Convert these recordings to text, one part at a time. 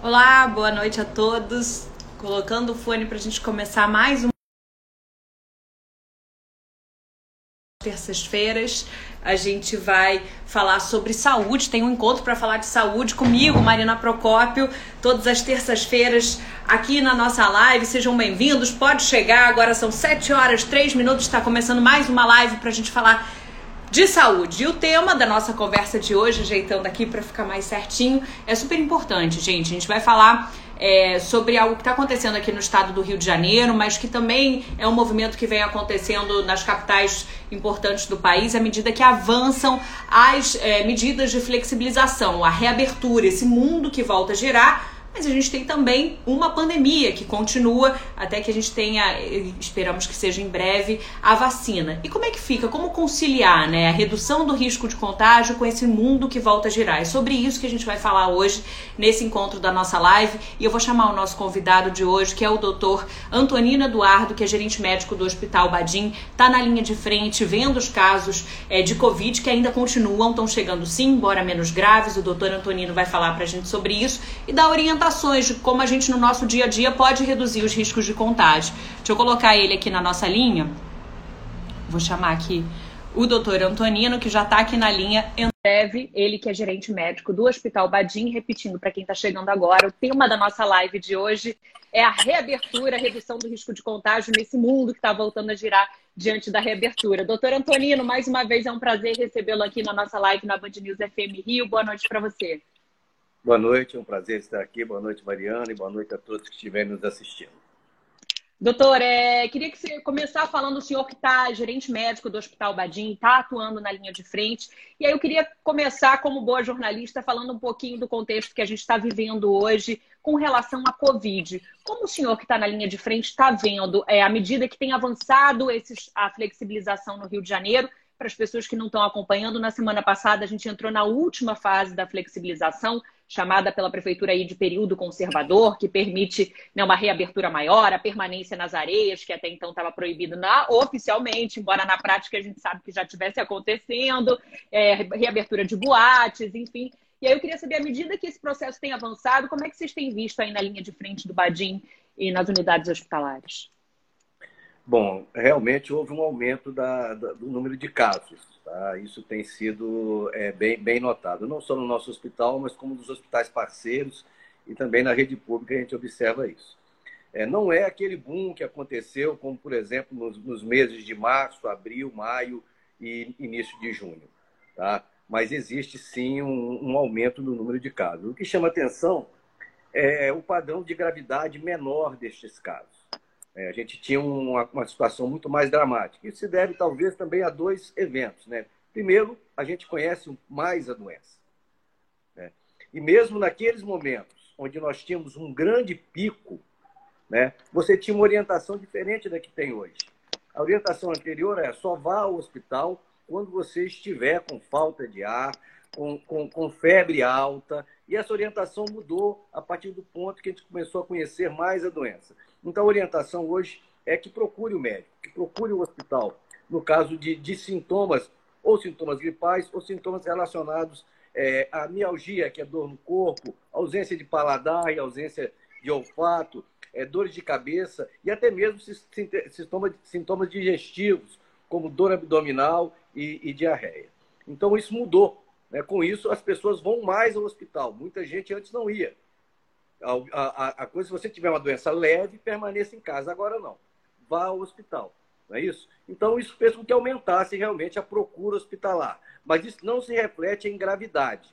Olá, boa noite a todos. Colocando o fone para a gente começar mais um. Terças-feiras a gente vai falar sobre saúde. Tem um encontro para falar de saúde comigo, Marina Procópio, todas as terças-feiras aqui na nossa live. Sejam bem-vindos. Pode chegar. Agora são 7 horas, 3 minutos. Está começando mais uma live para a gente falar de saúde. E o tema da nossa conversa de hoje, ajeitando aqui para ficar mais certinho, é super importante, gente. A gente vai falar é, sobre algo que está acontecendo aqui no estado do Rio de Janeiro, mas que também é um movimento que vem acontecendo nas capitais importantes do país à medida que avançam as é, medidas de flexibilização, a reabertura, esse mundo que volta a girar mas a gente tem também uma pandemia que continua até que a gente tenha, esperamos que seja em breve, a vacina. E como é que fica? Como conciliar né, a redução do risco de contágio com esse mundo que volta a girar? É sobre isso que a gente vai falar hoje nesse encontro da nossa live. E eu vou chamar o nosso convidado de hoje, que é o doutor Antonino Eduardo, que é gerente médico do Hospital Badim, está na linha de frente, vendo os casos é, de Covid que ainda continuam, estão chegando sim, embora menos graves. O doutor Antonino vai falar para a gente sobre isso e dar orientação orientações de como a gente no nosso dia a dia pode reduzir os riscos de contágio. Deixa eu colocar ele aqui na nossa linha. Vou chamar aqui o doutor Antonino, que já está aqui na linha. Breve, ele que é gerente médico do Hospital Badim, repetindo para quem está chegando agora, o tema da nossa live de hoje é a reabertura, a redução do risco de contágio nesse mundo que está voltando a girar diante da reabertura. Doutor Antonino, mais uma vez é um prazer recebê-lo aqui na nossa live na Band News FM Rio. Boa noite para você. Boa noite, é um prazer estar aqui. Boa noite, Mariana, e boa noite a todos que estiverem nos assistindo. Doutor, é, queria que você começasse falando o senhor que está gerente médico do Hospital Badim, está atuando na linha de frente. E aí eu queria começar, como boa jornalista, falando um pouquinho do contexto que a gente está vivendo hoje com relação à Covid. Como o senhor que está na linha de frente está vendo, é, à medida que tem avançado esses, a flexibilização no Rio de Janeiro, para as pessoas que não estão acompanhando, na semana passada a gente entrou na última fase da flexibilização, chamada pela prefeitura aí de período conservador, que permite né, uma reabertura maior, a permanência nas areias, que até então estava proibido na, oficialmente, embora na prática a gente sabe que já estivesse acontecendo, é, reabertura de boates, enfim. E aí eu queria saber, à medida que esse processo tem avançado, como é que vocês têm visto aí na linha de frente do Badim e nas unidades hospitalares? Bom, realmente houve um aumento da, da, do número de casos. Tá? Isso tem sido é, bem, bem notado, não só no nosso hospital, mas como nos hospitais parceiros e também na rede pública a gente observa isso. É, não é aquele boom que aconteceu, como por exemplo nos, nos meses de março, abril, maio e início de junho. Tá? Mas existe sim um, um aumento no número de casos. O que chama atenção é o padrão de gravidade menor destes casos. É, a gente tinha uma, uma, situação muito mais dramática. Isso se deve, talvez, também a dois eventos. Né? Primeiro, a gente conhece mais a doença. Né? E mesmo naqueles momentos onde nós tínhamos um grande pico, né, você tinha uma orientação diferente da que tem hoje. A orientação anterior é só vá ao hospital quando você estiver com falta de ar, com, com, com febre alta. E essa orientação mudou a partir do ponto que a gente começou a conhecer mais a doença. Então, a orientação hoje é que procure o médico, que procure o hospital, no caso de, de sintomas, ou sintomas gripais, ou sintomas relacionados é, à mialgia, que é dor no corpo, ausência de paladar e ausência de olfato, é, dores de cabeça e até mesmo sintomas, sintomas digestivos, como dor abdominal e, e diarreia. Então, isso mudou. Né? Com isso, as pessoas vão mais ao hospital. Muita gente antes não ia. A, a, a coisa, se você tiver uma doença leve, permaneça em casa. Agora não. Vá ao hospital. Não é isso? Então, isso fez com que aumentasse realmente a procura hospitalar. Mas isso não se reflete em gravidade.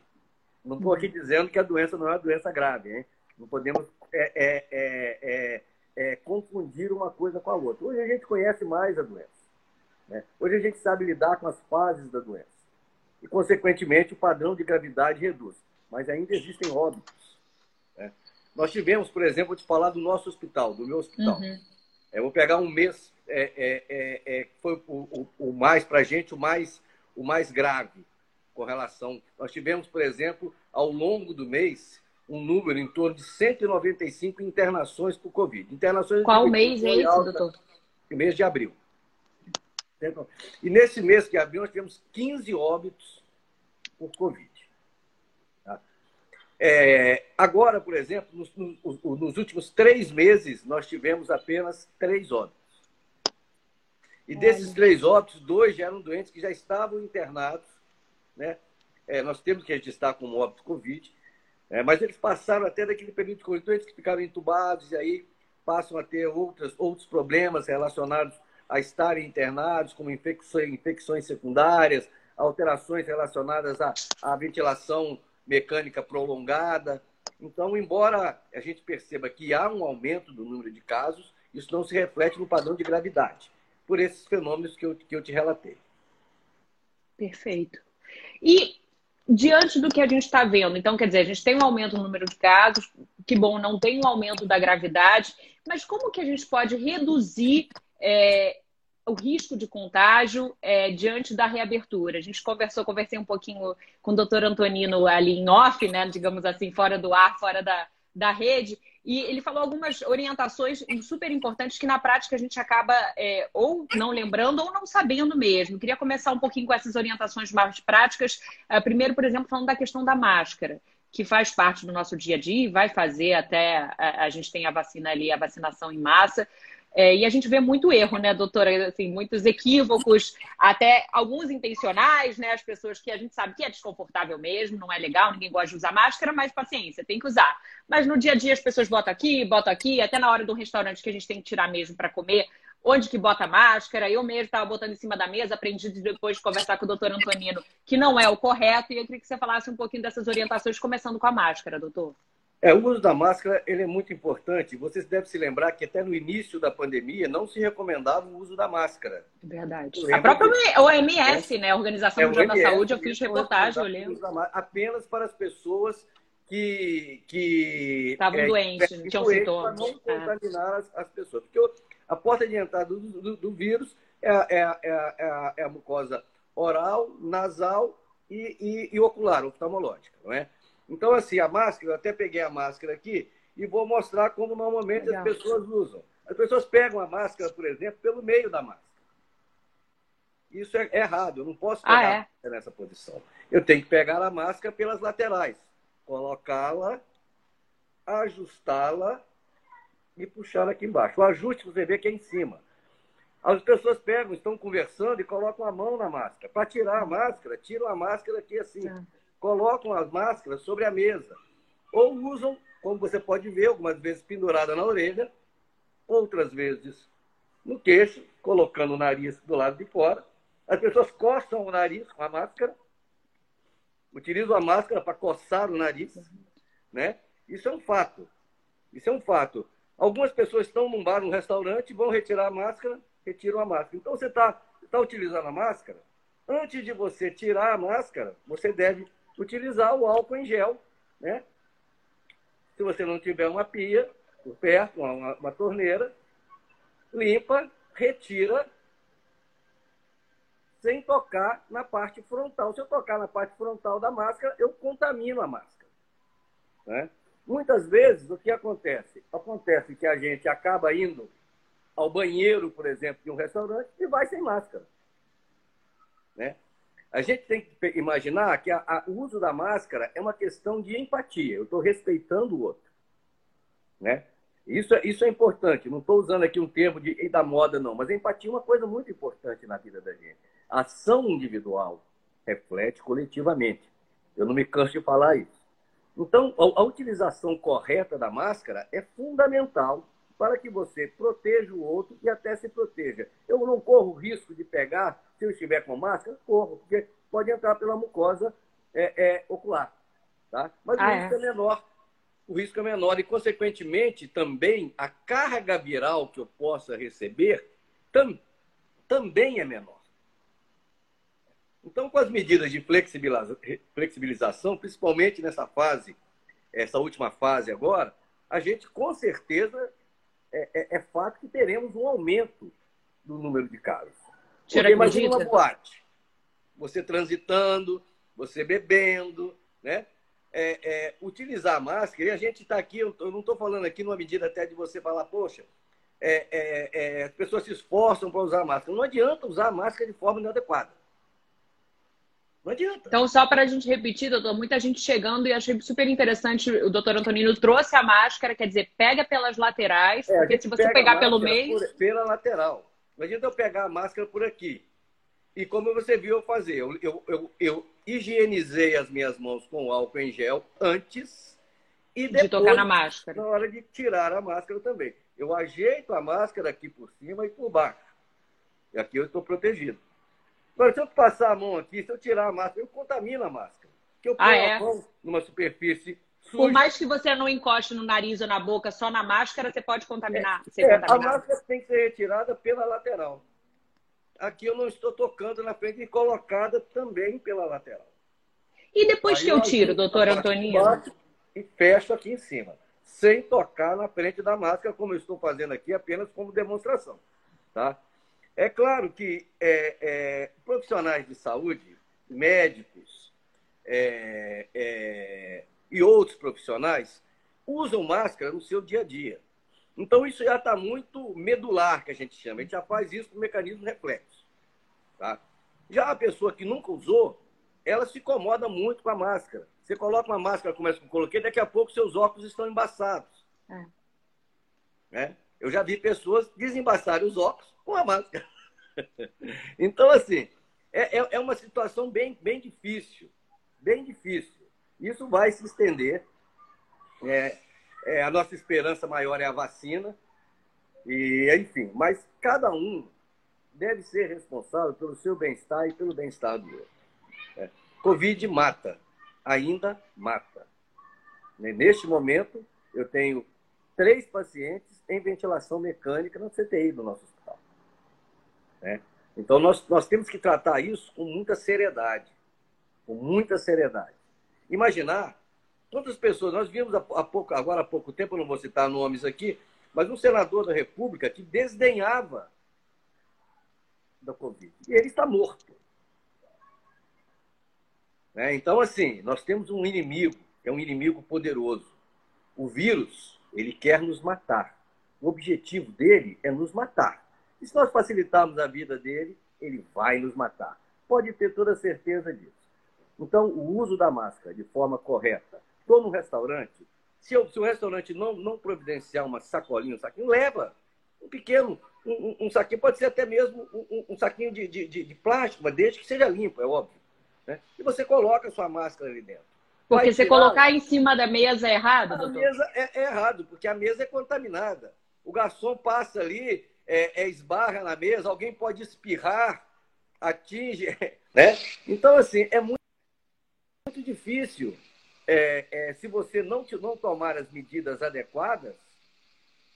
Não estou aqui dizendo que a doença não é uma doença grave. Hein? Não podemos é, é, é, é, é confundir uma coisa com a outra. Hoje a gente conhece mais a doença. Né? Hoje a gente sabe lidar com as fases da doença. E, consequentemente, o padrão de gravidade reduz. Mas ainda existem óbitos. Nós tivemos, por exemplo, vou te falar do nosso hospital, do meu hospital. Uhum. Eu vou pegar um mês, é, é, é, é foi o, o, o mais, para a gente, o mais, o mais grave com relação. Nós tivemos, por exemplo, ao longo do mês, um número em torno de 195 internações por Covid. Internações Qual mês é esse, doutor? Mês de abril. E nesse mês de abril, nós tivemos 15 óbitos por Covid. É, agora, por exemplo, nos, nos, nos, últimos três meses, nós tivemos apenas três óbitos. E desses três óbitos, dois já eram doentes que já estavam internados. Né? É, nós temos que registrar como óbito Covid, é, mas eles passaram até daquele período de Covid, doentes que ficaram entubados e aí passam a ter outras, outros problemas relacionados a estarem internados, como infecções, infecções secundárias, alterações relacionadas à, à ventilação mecânica prolongada. Então, embora a gente perceba que há um aumento do número de casos, isso não se reflete no padrão de gravidade, por esses fenômenos que eu, que eu te relatei. Perfeito. E diante do que a gente está vendo, então, quer dizer, a gente tem um aumento no número de casos, que bom, não tem um aumento da gravidade, mas como que a gente pode reduzir é, o risco de contágio é, diante da reabertura. A gente conversou, conversei um pouquinho com o doutor Antonino ali em off, né, digamos assim, fora do ar, fora da, da rede, e ele falou algumas orientações super importantes que na prática a gente acaba é, ou não lembrando ou não sabendo mesmo. Queria começar um pouquinho com essas orientações mais práticas. Uh, primeiro, por exemplo, falando da questão da máscara que faz parte do nosso dia a dia e vai fazer até a, a gente tem a vacina ali, a vacinação em massa. É, e a gente vê muito erro, né, doutora? Assim, muitos equívocos, até alguns intencionais, né? As pessoas que a gente sabe que é desconfortável mesmo, não é legal, ninguém gosta de usar máscara, mas paciência, tem que usar. Mas no dia a dia as pessoas botam aqui, botam aqui, até na hora do restaurante que a gente tem que tirar mesmo para comer, onde que bota máscara. Eu mesmo estava botando em cima da mesa, aprendi depois de conversar com o doutor Antonino que não é o correto, e eu queria que você falasse um pouquinho dessas orientações, começando com a máscara, doutor. É, o uso da máscara ele é muito importante. Vocês devem se lembrar que até no início da pandemia não se recomendava o uso da máscara. Verdade. A própria OMS, é, né? A Organização é, Mundial da Saúde, eu fiz reportagem, eu lembro. Apenas para as pessoas que... que Estavam é, doentes, é, tinham sintomas. Para não é. contaminar as, as, pessoas. Porque a porta de entrada do, do, do vírus é, é, a, é a mucosa oral, nasal e, e, e ocular, oftalmológica, não é? Então, assim, a máscara, eu até peguei a máscara aqui e vou mostrar como normalmente Legal. as pessoas usam. As pessoas pegam a máscara, por exemplo, pelo meio da máscara. Isso é errado, eu não posso ah, pegar ah, é? nessa posição. Eu tenho que pegar a máscara pelas laterais, colocá-la, ajustá-la e puxar aqui embaixo. O ajuste você vê que é em cima. As pessoas pegam, estão conversando e colocam a mão na máscara. Para tirar a máscara, tiram a máscara aqui assim. Tá colocam as máscaras sobre a mesa. Ou usam, como você pode ver, algumas vezes pendurada na orelha, outras vezes no queixo, colocando o nariz do lado de fora. As pessoas coçam o nariz com a máscara, utilizam a máscara para coçar o nariz, né? Isso é um fato. Isso é um fato. Algumas pessoas estão num bar, num restaurante, vão retirar a máscara, retiram a máscara. Então você está tá utilizando a máscara. Antes de você tirar a máscara, você deve utilizar o álcool em gel, né? Se você não tiver uma pia por perto, uma, uma torneira, limpa, retira, sem tocar na parte frontal. Se eu tocar na parte frontal da máscara, eu contamino a máscara. Né? Muitas vezes, o que acontece? Acontece que a gente acaba indo ao banheiro, por exemplo, de um restaurante e vai sem máscara. Né? A gente tem que imaginar que a, a, o uso da máscara é uma questão de empatia. Eu estou respeitando o outro. Né? Isso, é, isso é importante. Não estou usando aqui um termo de, da moda, não. Mas empatia é uma coisa muito importante na vida da gente. A ação individual reflete coletivamente. Eu não me canso de falar isso. Então, a, a utilização correta da máscara é fundamental para que você proteja o outro e até se proteja. Eu não corro risco de pegar se eu estiver com máscara, corro, porque pode entrar pela mucosa é, é, ocular. Tá? Mas ah, o risco é. é menor. O risco é menor e, consequentemente, também a carga viral que eu possa receber tam, também é menor. Então, com as medidas de flexibilização, principalmente nessa fase, essa última fase agora, a gente com certeza é, é, é fato que teremos um aumento do número de casos. Porque imagina uma boate. Você transitando, você bebendo, né? É, é, utilizar a máscara, e a gente está aqui, eu não estou falando aqui numa medida até de você falar, poxa, é, é, é, as pessoas se esforçam para usar máscara. Não adianta usar a máscara de forma inadequada. Não adianta. Então, só para a gente repetir, doutor, muita gente chegando e achei super interessante. O doutor Antonino trouxe a máscara, quer dizer, pega pelas laterais, é, porque se você pegar pelo meio. Pela lateral. Não adianta eu pegar a máscara por aqui. E como você viu eu fazer, eu, eu, eu, eu higienizei as minhas mãos com álcool em gel antes e depois. De tocar na máscara. Na hora de tirar a máscara também. Eu ajeito a máscara aqui por cima e por baixo. E aqui eu estou protegido. Agora, se eu passar a mão aqui, se eu tirar a máscara, eu contamino a máscara. Porque eu ponho ah, é? a mão numa superfície. Por mais que você não encoste no nariz ou na boca, só na máscara, você pode contaminar. É, é a máscara tem que ser retirada pela lateral. Aqui eu não estou tocando na frente e colocada também pela lateral. E depois Aí que eu tiro, doutor Antonino? E fecho aqui em cima, sem tocar na frente da máscara, como eu estou fazendo aqui, apenas como demonstração. Tá? É claro que é, é, profissionais de saúde, médicos é, é, e outros profissionais usam máscara no seu dia a dia. Então, isso já está muito medular, que a gente chama. A gente já faz isso com mecanismo reflexo. Tá? Já a pessoa que nunca usou, ela se incomoda muito com a máscara. Você coloca uma máscara, que eu coloquei, daqui a pouco seus óculos estão embaçados. É. Né? Eu já vi pessoas desembaçarem os óculos com a máscara. então, assim, é, é, é uma situação bem, bem difícil. Bem difícil. Isso vai se estender. É, é, a nossa esperança maior é a vacina. E, enfim, mas cada um deve ser responsável pelo seu bem-estar e pelo bem-estar do outro. É. Covid mata, ainda mata. Neste momento, eu tenho três pacientes em ventilação mecânica na CTI do nosso hospital. Né? Então, nós, nós temos que tratar isso com muita seriedade. Com muita seriedade. Imaginar quantas pessoas, nós vimos há, pouco, agora há pouco tempo, não vou citar nomes aqui, mas um senador da República que desdenhava da Covid. E ele está morto. Né? Então, assim, nós temos um inimigo, é um inimigo poderoso. O vírus, ele quer nos matar. O objetivo dele é nos matar. E se nós facilitarmos a vida dele, ele vai nos matar. Pode ter toda certeza disso. Então, o uso da máscara de forma correta. Estou no restaurante, se, eu, se, o restaurante não, não providenciar uma sacolinha, um saquinho, leva um pequeno, um, um saquinho, pode ser até mesmo um, um saquinho de, de, de, plástico, mas desde que seja limpo, é óbvio. Né? E você coloca a sua máscara ali dentro. Porque você colocar em cima da mesa é errado, a doutor? mesa é, é, errado, porque a mesa é contaminada. O garçom passa ali, é, é, esbarra na mesa, alguém pode espirrar, atinge, né? Então, assim, é muito difícil. É, é, se você não, não tomar as medidas adequadas,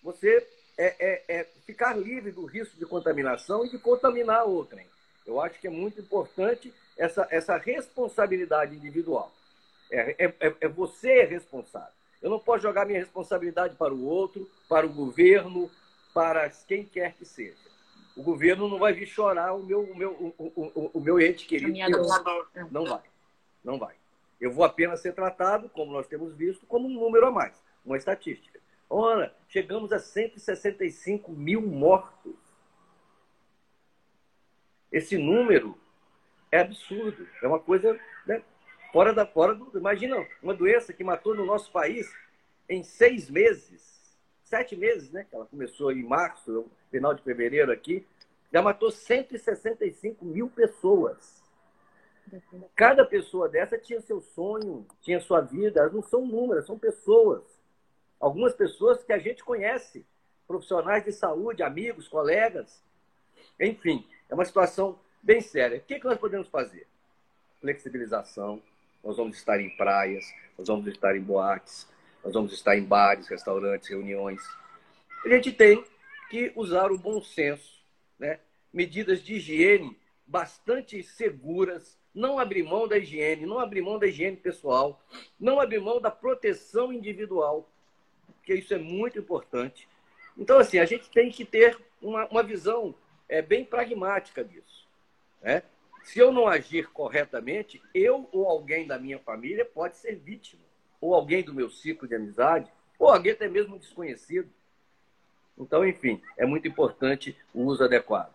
você é, é, é, ficar livre do risco de contaminação e de contaminar outrem. Eu acho que é muito importante essa, essa responsabilidade individual. É, é, é, é você responsável. Eu não posso jogar minha responsabilidade para o outro, para o governo, para quem quer que seja. O governo não vai vir chorar o meu, o meu, o, o, o meu ente querido. Não vai. Não vai. Eu vou apenas ser tratado, como nós temos visto, como um número a mais, uma estatística. Ora, chegamos a 165 mil mortos. Esse número é absurdo. É uma coisa né, fora da fora do. Imagina uma doença que matou no nosso país em seis meses sete meses, né? Ela começou em março, final de fevereiro aqui, já matou 165 mil pessoas. Cada pessoa dessa tinha seu sonho, tinha sua vida. Elas não são números, são pessoas. Algumas pessoas que a gente conhece, profissionais de saúde, amigos, colegas. Enfim, é uma situação bem séria. O que, é que nós podemos fazer? Flexibilização. Nós vamos estar em praias, nós vamos estar em boates, nós vamos estar em bares, restaurantes, reuniões. A gente tem que usar o bom senso, né? medidas de higiene bastante seguras, não abrir mão da higiene, não abrir mão da higiene pessoal, não abrir mão da proteção individual, porque isso é muito importante. Então, assim, a gente tem que ter uma, uma visão é, bem pragmática disso. Né? Se eu não agir corretamente, eu ou alguém da minha família pode ser vítima ou alguém do meu ciclo de amizade, ou alguém até mesmo desconhecido. Então, enfim, é muito importante o uso adequado.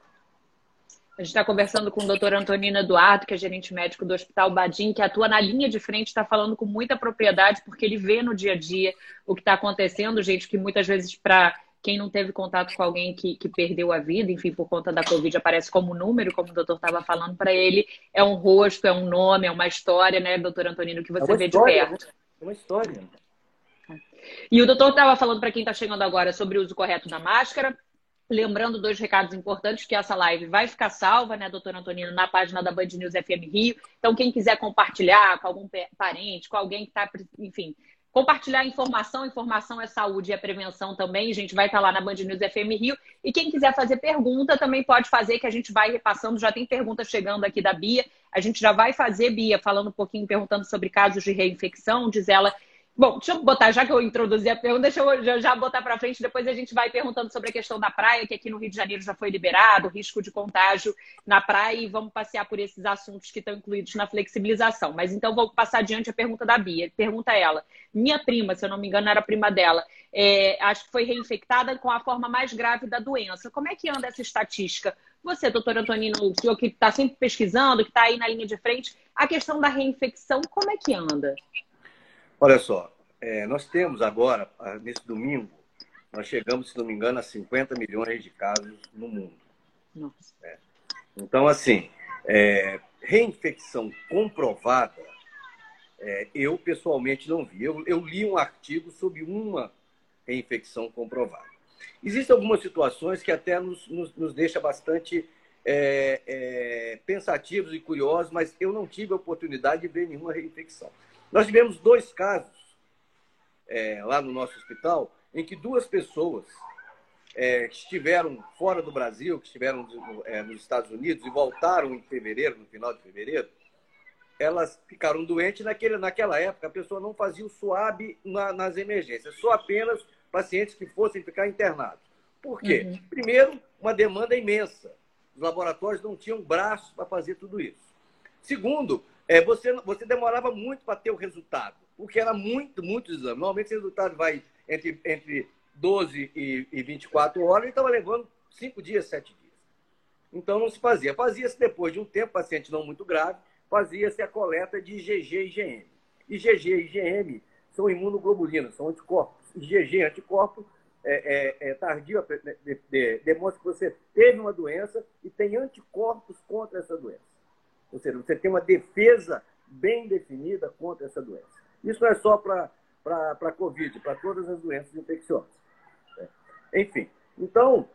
A gente está conversando com o doutor Antonino Eduardo, que é gerente médico do Hospital Badim, que atua na linha de frente, está falando com muita propriedade, porque ele vê no dia a dia o que está acontecendo, gente, que muitas vezes para quem não teve contato com alguém que, que perdeu a vida, enfim, por conta da Covid, aparece como número, como o doutor estava falando, para ele é um rosto, é um nome, é uma história, né, doutor Antonino, que você é vê história, de perto. É uma história. E o doutor estava falando para quem está chegando agora sobre o uso correto da máscara. Lembrando dois recados importantes, que essa live vai ficar salva, né, doutor Antonino, na página da Band News FM Rio. Então, quem quiser compartilhar com algum parente, com alguém que está, enfim, compartilhar informação, informação é saúde e é prevenção também, a gente vai estar tá lá na Band News FM Rio. E quem quiser fazer pergunta também pode fazer, que a gente vai repassando, já tem pergunta chegando aqui da Bia. A gente já vai fazer, Bia, falando um pouquinho, perguntando sobre casos de reinfecção, diz ela Bom, deixa eu botar, já que eu introduzi a pergunta, deixa eu já botar para frente, depois a gente vai perguntando sobre a questão da praia, que aqui no Rio de Janeiro já foi liberado, risco de contágio na praia, e vamos passear por esses assuntos que estão incluídos na flexibilização. Mas então vou passar adiante a pergunta da Bia. Pergunta ela: minha prima, se eu não me engano, era prima dela, é, acho que foi reinfectada com a forma mais grave da doença. Como é que anda essa estatística? Você, doutor Antonino, o senhor que está sempre pesquisando, que está aí na linha de frente, a questão da reinfecção, como é que anda? Olha só, é, nós temos agora, ah, nesse domingo, nós chegamos, se não me engano, a 50 milhões de casos no mundo. É. Então, assim, é, reinfecção comprovada, é, eu pessoalmente não vi. Eu, eu, li um artigo sobre uma reinfecção comprovada. Existem algumas situações que até nos, nos, nos deixa bastante é, é, pensativos e curiosos, mas eu não tive a oportunidade de ver nenhuma reinfecção. Nós tivemos dois casos é, lá no nosso hospital em que duas pessoas é, que estiveram fora do Brasil, que estiveram é, nos Estados Unidos e voltaram em fevereiro, no final de fevereiro, elas ficaram doentes. Naquele, naquela época, a pessoa não fazia o SUAB na, nas emergências, só apenas pacientes que fossem ficar internados. Por quê? Uhum. Primeiro, uma demanda imensa. Os laboratórios não tinham braços para fazer tudo isso. Segundo, é, você, você demorava muito para ter o resultado, porque era muito, muito exame. Normalmente esse resultado vai entre, entre 12 e, e 24 horas e estava levando 5 dias, 7 dias. Então não se fazia. Fazia-se depois de um tempo, paciente não muito grave, fazia-se a coleta de IgG e IgM. IgG e IgM são imunoglobulinas, são anticorpos. IgG, anticorpo, é, é, é tardio, de, de, demonstra que você teve uma doença e tem anticorpos contra essa doença. Ou seja, você tem uma defesa bem definida contra essa doença. Isso não é só para a Covid, para todas as doenças infecciosas. É. Enfim, então,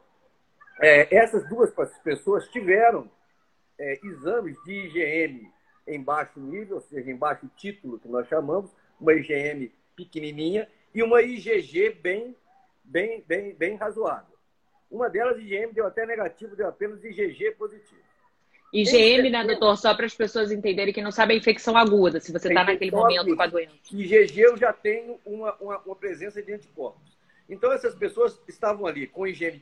é, essas duas pessoas tiveram é, exames de IgM em baixo nível, ou seja, em baixo título, que nós chamamos, uma IgM pequenininha e uma IgG bem, bem, bem, bem razoável. Uma delas, IgM, deu até negativo, deu apenas IgG positivo. IgM, né, doutor? Só para as pessoas entenderem que não sabem a infecção aguda, se você está naquele momento com a doença. IgG eu já tenho uma, uma, uma, presença de anticorpos. Então, essas pessoas estavam ali com IgM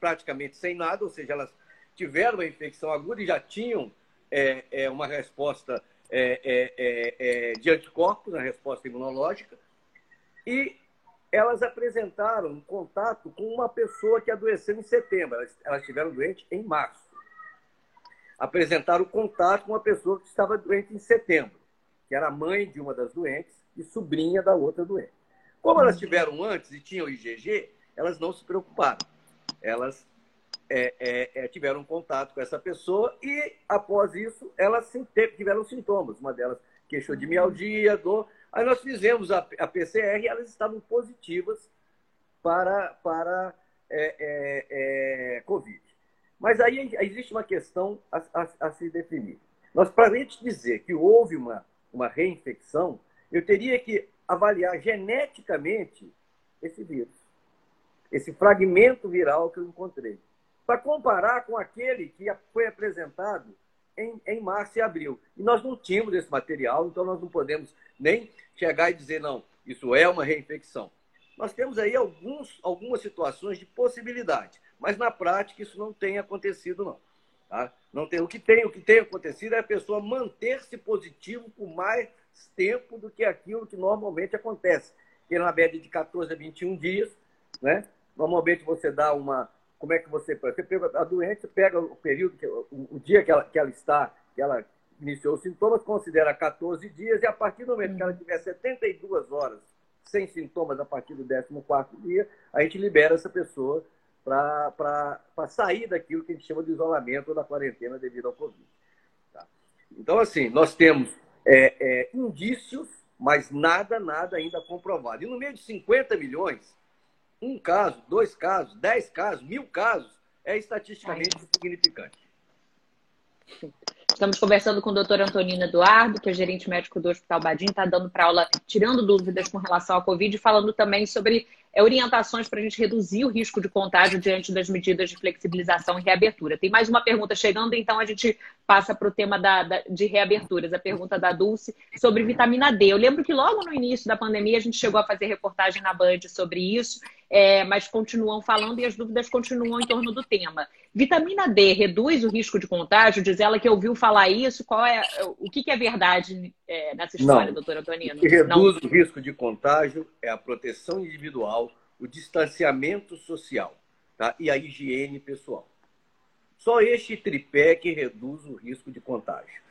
praticamente sem nada, ou seja, elas tiveram a infecção aguda e já tinham é, é, uma resposta é, é, é, é de anticorpos, uma resposta imunológica, e elas apresentaram contato com uma pessoa que adoeceu em setembro. Elas, elas estiveram doentes em março apresentaram contato com uma pessoa que estava doente em setembro, que era mãe de uma das doentes e sobrinha da outra doente. Como elas tiveram antes e tinham IgG, elas não se preocuparam. Elas é, é, é, tiveram contato com essa pessoa e, após isso, elas tiveram sintomas. Uma delas queixou de mialgia, dor. Aí nós fizemos a, a PCR e elas estavam positivas para, para é, é, é Covid. Mas aí existe uma questão a, a, a se definir. Nós, para a gente dizer que houve uma, uma reinfecção, eu teria que avaliar geneticamente esse vírus, esse fragmento viral que eu encontrei, para comparar com aquele que foi apresentado em, em março e abril. E nós não tínhamos esse material, então nós não podemos nem chegar e dizer, não, isso é uma reinfecção. Nós temos aí alguns, algumas situações de possibilidade. Mas na prática isso não tem acontecido, não. Tá? não tem, o, que tem, o que tem acontecido é a pessoa manter-se positivo por mais tempo do que aquilo que normalmente acontece. Que na média de 14 a 21 dias, né? normalmente você dá uma, como é que você. Você pega a doente, pega o período, o, o dia que ela, que ela está, que ela iniciou os sintomas, considera 14 dias, e a partir do momento que ela tiver 72 horas sem sintomas a partir do 14 dia, a gente libera essa pessoa para sair daquilo que a gente chama de isolamento ou da quarentena devido ao Covid. Tá? Então, assim, nós temos é, é, indícios, mas nada, nada ainda comprovado. E no meio de 50 milhões, um caso, dois casos, dez casos, mil casos, é estatisticamente significante. Estamos conversando com o doutor Antonino Eduardo, que é gerente médico do Hospital Badim, está dando para aula, tirando dúvidas com relação à Covid e falando também sobre é, orientações para a gente reduzir o risco de contágio diante das medidas de flexibilização e reabertura. Tem mais uma pergunta chegando, então a gente passa para o tema da, da, de reaberturas. A pergunta da Dulce sobre vitamina D. Eu lembro que logo no início da pandemia a gente chegou a fazer reportagem na Band sobre isso é, mas continuam falando e as dúvidas continuam em torno do tema. Vitamina D reduz o risco de contágio? Diz ela que ouviu falar isso. Qual é o que, que é verdade é, nessa história, Não. doutora Antonino? O que reduz Não. o risco de contágio é a proteção individual, o distanciamento social tá? e a higiene pessoal. Só este tripé que reduz o risco de contágio.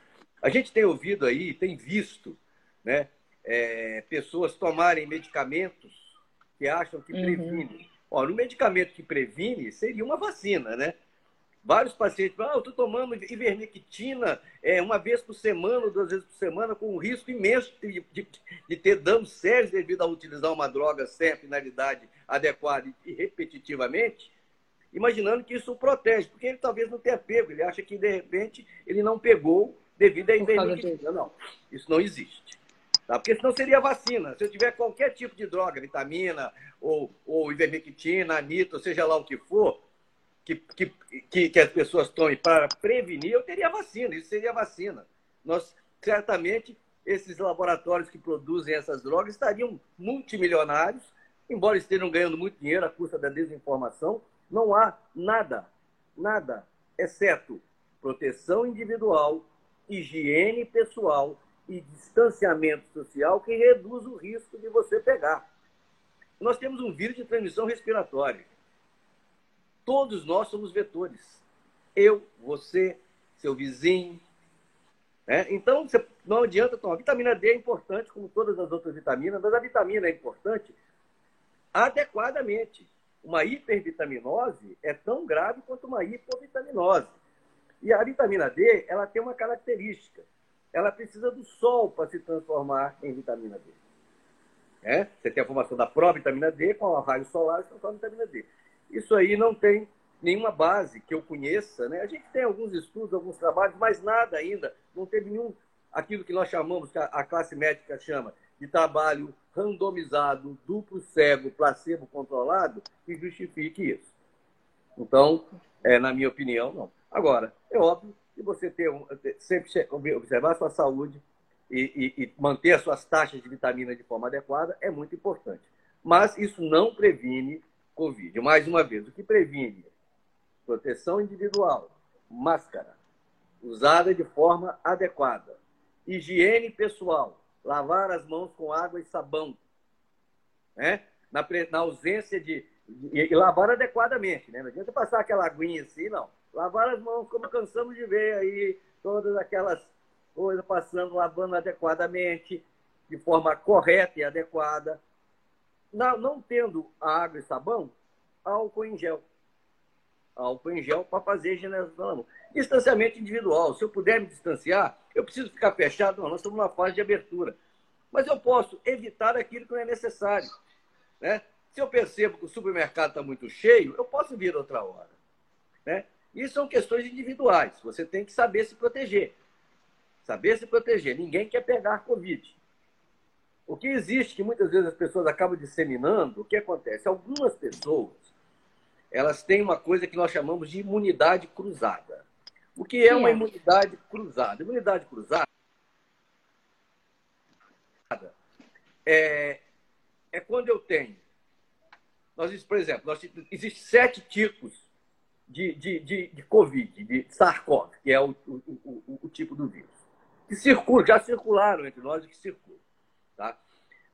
A gente tem ouvido aí, tem visto, né, é, pessoas tomarem medicamentos que acham que uhum. previne. Ó, no medicamento que previne, seria uma vacina, né? Vários pacientes falam, ah, eu estou tomando ivermectina é, uma vez por semana, duas vezes por semana, com um risco imenso de, de, de ter danos sérios devido a utilizar uma droga sem a finalidade adequada e repetitivamente, imaginando que isso o protege, porque ele talvez não tenha pego, ele acha que de repente ele não pegou devido à ivermectina. Não, isso não existe. Tá? Porque senão seria vacina. Se eu tiver qualquer tipo de droga, vitamina, ou, ou ivermectina, anito, seja lá o que for, que, que, que as pessoas tomem para prevenir, eu teria vacina. Isso seria vacina. Nós, certamente, esses laboratórios que produzem essas drogas estariam multimilionários, embora estejam ganhando muito dinheiro à custa da desinformação. Não há nada, nada, exceto proteção individual, higiene pessoal e distanciamento social que reduz o risco de você pegar. Nós temos um vírus de transmissão respiratória. Todos nós somos vetores. Eu, você, seu vizinho. Né? Então, você, não adianta tomar. A vitamina D é importante, como todas as outras vitaminas, mas a vitamina é importante adequadamente. Uma hipervitaminose é tão grave quanto uma hipovitaminose. E a vitamina D, ela tem uma característica ela precisa do sol para se transformar em vitamina D. É? Você tem a formação da pró-vitamina D com o raio solar se transforma em vitamina D. Isso aí não tem nenhuma base que eu conheça. Né? A gente tem alguns estudos, alguns trabalhos, mas nada ainda. Não teve nenhum, aquilo que nós chamamos, que a classe médica chama, de trabalho randomizado, duplo cego, placebo controlado, que justifique isso. Então, é, na minha opinião, não. Agora, é óbvio e você ter um, sempre observar a sua saúde e, e, e, manter as suas taxas de vitamina de forma adequada é muito importante. Mas isso não previne Covid. Mais uma vez, o que previne? Proteção individual, máscara, usada de forma adequada, higiene pessoal, lavar as mãos com água e sabão, né? na, na ausência de, de, E lavar adequadamente, né? Não adianta passar aquela aguinha assim, não lavar as mãos, como cansamos de ver aí, todas aquelas coisas passando, lavando adequadamente, de forma correta e adequada. Não, não tendo água e sabão, álcool em gel. Álcool em gel para fazer higienização. Distanciamento individual. Se eu puder me distanciar, eu preciso ficar fechado. Não, nós estamos numa fase de abertura. Mas eu posso evitar aquilo que não é necessário. Né? Se eu percebo que o supermercado está muito cheio, eu posso vir outra hora. Né? Isso são questões individuais. Você tem que saber se proteger. Saber se proteger. Ninguém quer pegar Covid. O que existe, que muitas vezes as pessoas acabam disseminando, o que acontece? Algumas pessoas, elas têm uma coisa que nós chamamos de imunidade cruzada. O que é uma imunidade cruzada? Imunidade cruzada é, é quando eu tenho. Nós, por exemplo, nós, existem sete tipos de, de, de, de Covid, de SARS-CoV, que é o, o, o, o, tipo do vírus, que circula, já circularam entre nós e que circulam. Tá?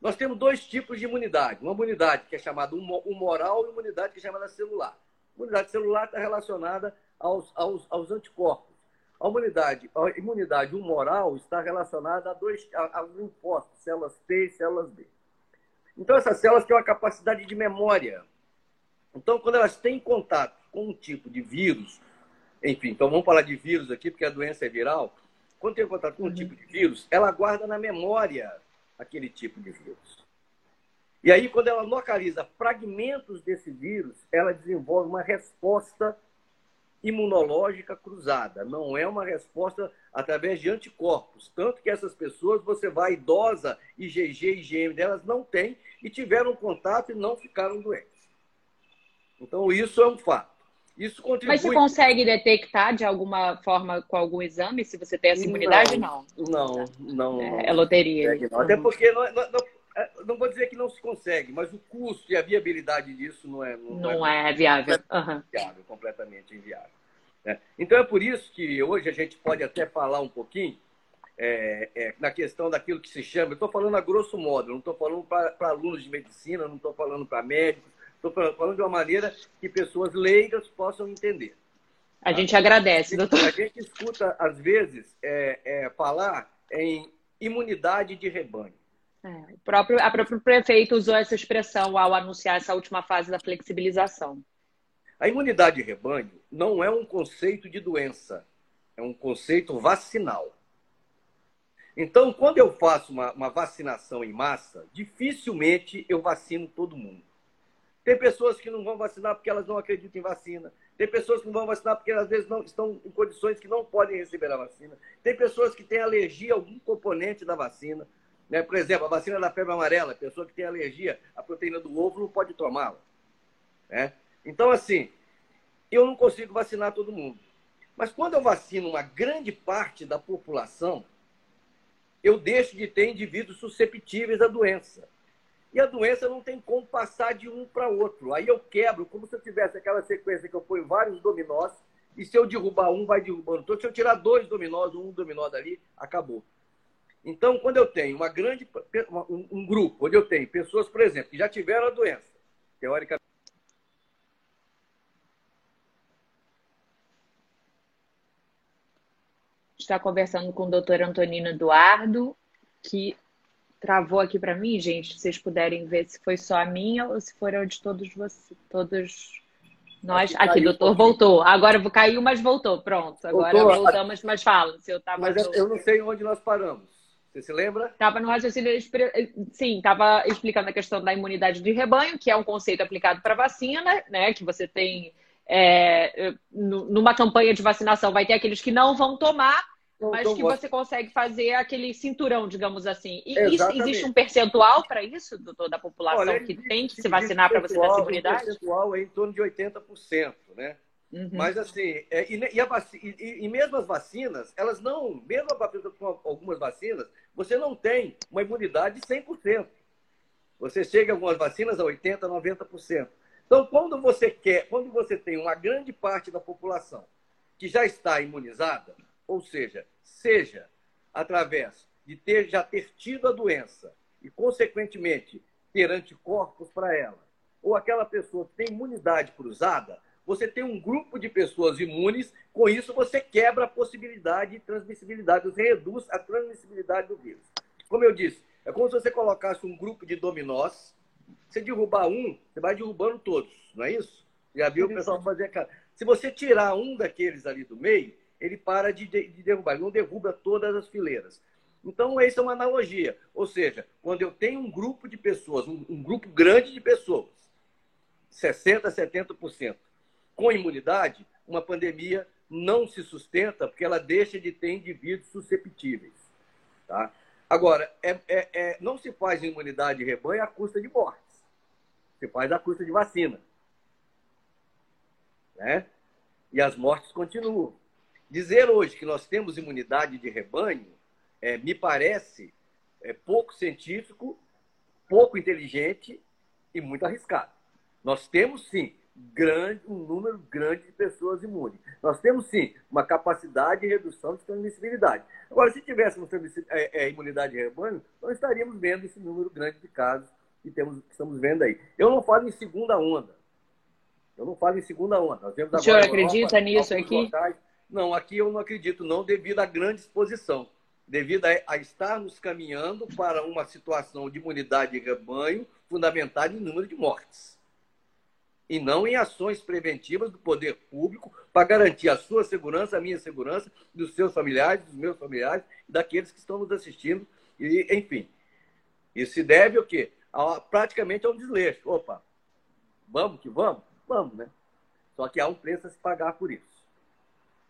Nós temos dois tipos de imunidade. Uma imunidade que é chamada humoral e uma imunidade que é chamada celular. imunidade celular está relacionada aos, aos, aos anticorpos. A imunidade, a imunidade humoral está relacionada a dois a, linfócitos, células T e células B. Então, essas células têm uma capacidade de memória. Então, quando elas têm contato com um tipo de vírus, enfim, então vamos falar de vírus aqui, porque a doença é viral. Quando tem contato com um uhum. tipo de vírus, ela guarda na memória aquele tipo de vírus. E aí, quando ela localiza fragmentos desse vírus, ela desenvolve uma resposta imunológica cruzada, não é uma resposta através de anticorpos. Tanto que essas pessoas, você vai idosa, IgG IgM delas não tem e tiveram contato e não ficaram doentes. Então, isso é um fato. Isso contribui... Mas você consegue detectar de alguma forma com algum exame se você tem essa imunidade? Não, não, não. não é, é loteria. Não. Até porque não, não, é, não vou dizer que não se consegue, mas o custo e a viabilidade disso não é. Não, não é, é, viável. Uhum. viável, completamente inviável. Né? Então é por isso que hoje a gente pode até falar um pouquinho é, é, na questão daquilo que se chama. Eu estou falando a grosso modo, não estou falando para alunos de medicina, não estou falando para médicos, estou falando de uma maneira que pessoas leigas possam entender. A gente agradece, doutor. A gente escuta, às vezes, é, é, falar em imunidade de rebanho. É, o próprio, a próprio prefeito usou essa expressão ao anunciar essa última fase da flexibilização. A imunidade de rebanho não é um conceito de doença, é um conceito vacinal. Então, quando eu faço uma, uma vacinação em massa, dificilmente eu vacino todo mundo. Tem pessoas que não vão vacinar porque elas não acreditam em vacina. Tem pessoas que não vão vacinar porque às vezes não estão em condições que não podem receber a vacina. Tem pessoas que têm alergia a algum componente da vacina. Né? Por exemplo, a vacina da febre amarela, a pessoa que tem alergia à proteína do ovo não pode tomá-la. Né? Então, assim, eu não consigo vacinar todo mundo. Mas quando eu vacino uma grande parte da população, eu deixo de ter indivíduos susceptíveis à doença. E a doença não tem como passar de um para outro. Aí eu quebro, como se eu tivesse aquela sequência que eu ponho vários dominós, e se eu derrubar um, vai derrubando todo. Se eu tirar dois dominós, um dominó dali, acabou. Então, quando eu tenho uma grande um, um grupo, onde eu tenho pessoas, por exemplo, que já tiveram a doença, teoricamente. Está conversando com o doutor Antonino Eduardo, que travou aqui para mim, gente. Se vocês puderem ver se foi só a minha ou se foram de todos vocês, todos nós. Aqui, aqui doutor, voltou. Agora caiu, mas voltou. Pronto. Agora voltou. voltamos, mas fala. Se eu tava mas eu não sei onde nós paramos. Você se lembra? Estava no raciocínio. Sim, estava explicando a questão da imunidade de rebanho, que é um conceito aplicado para vacina, né? Que você tem. É, numa campanha de vacinação, vai ter aqueles que não vão tomar, mas que você consegue fazer aquele cinturão, digamos assim. E isso, existe um percentual para isso, doutor, da população Olha, que tem que se vacinar para você ter essa imunidade? O percentual é em torno de 80%, né? Uhum. Mas assim, é, e, e, e, e, mesmo as vacinas, elas não, mesmo com algumas vacinas, você não tem uma imunidade de 100%. Você chega a algumas vacinas a 80%, 90%. Então, quando você quer, quando você tem uma grande parte da população que já está imunizada, ou seja, seja através de ter, já ter tido a doença e, consequentemente, ter anticorpos para ela, ou aquela pessoa que tem imunidade cruzada, você tem um grupo de pessoas imunes, com isso você quebra a possibilidade de transmissibilidade, você reduz a transmissibilidade do vírus. Como eu disse, é como se você colocasse um grupo de dominós, você derrubar um, você vai derrubando todos, não é isso? Já viu o pessoal fazer aquela. Se você tirar um daqueles ali do meio, ele para de, de, de derrubar, ele não derruba todas as fileiras. Então, essa é uma analogia. Ou seja, quando eu tenho um grupo de pessoas, um, um grupo grande de pessoas, 60%, 70%, com imunidade, uma pandemia não se sustenta porque ela deixa de ter indivíduos susceptíveis. Tá? Agora, é, é, é, não se faz imunidade de rebanho à custa de mortes. Se faz à custa de vacina. Né? E as mortes continuam. Dizer hoje que nós temos imunidade de rebanho é, me parece é, pouco científico, pouco inteligente e muito arriscado. Nós temos sim grande, um número grande de pessoas imunes. Nós temos, sim, uma capacidade de redução de transmissibilidade. Agora, se tivéssemos é, é, imunidade de rebanho, não estaríamos vendo esse número grande de casos que, temos, que estamos vendo aí. Eu não falo em segunda onda. Eu não falo em segunda onda. Nós o senhor acredita Europa, nisso aqui? Locais. Não, aqui eu não acredito, não, devido à grande exposição, devido a, estarmos caminhando para uma situação de imunidade de rebanho fundamentada em número de mortes. E não em ações preventivas do poder público para garantir a sua segurança, a minha segurança, dos seus familiares, dos meus familiares, daqueles que estão nos assistindo, e, enfim. Isso se deve ao quê? A, praticamente a um desleixo. Opa, vamos que vamos? Vamos, né? Só que há um preço a se pagar por isso.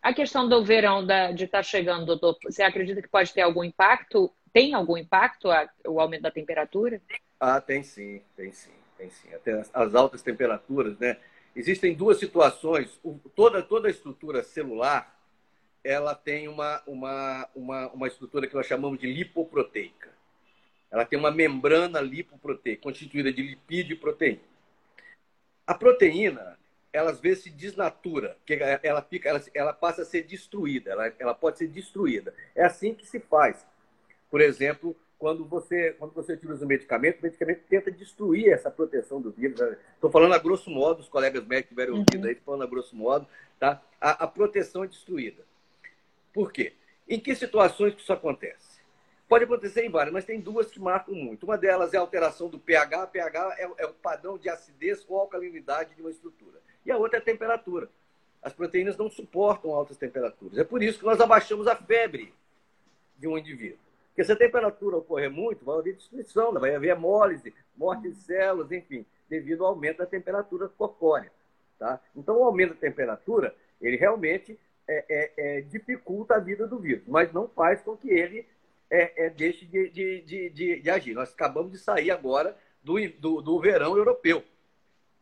A questão do verão da, de estar tá chegando, você acredita que pode ter algum impacto? Tem algum impacto a, o aumento da temperatura? Ah, tem sim, tem sim, tem sim. Até as, as altas temperaturas, né? Existem duas situações. O, toda, toda a estrutura celular, ela tem uma, uma, uma, uma estrutura que nós chamamos de lipoproteica. Ela tem uma membrana lipoproteica, constituída de lipídio e proteína. A proteína, ela às vezes se desnatura, que ela, fica, ela, ela passa a ser destruída, ela, ela pode ser destruída. É assim que se faz. Por exemplo, quando você, quando você utiliza um medicamento, o medicamento tenta destruir essa proteção do vírus. Estou falando a grosso modo, os colegas médicos tiveram ouvido uhum. aí, falando a grosso modo, tá? A, a, proteção é destruída. Por quê? Em que situações que isso acontece? Pode acontecer em várias, mas tem duas que marcam muito. Uma delas é a alteração do pH. pH é, é o padrão de acidez ou alcalinidade de uma estrutura e a outra é a temperatura. As proteínas não suportam altas temperaturas. É por isso que nós abaixamos a febre de um indivíduo. Porque se a temperatura ocorrer muito, vai haver destruição, vai haver hemólise, morte de células, enfim, devido ao aumento da temperatura corpórea. Tá? Então, o aumento da temperatura, ele realmente é, é, é, dificulta a vida do vírus, mas não faz com que ele é, é, deixe de, de, de, de, agir. Nós acabamos de sair agora do, do, do verão europeu.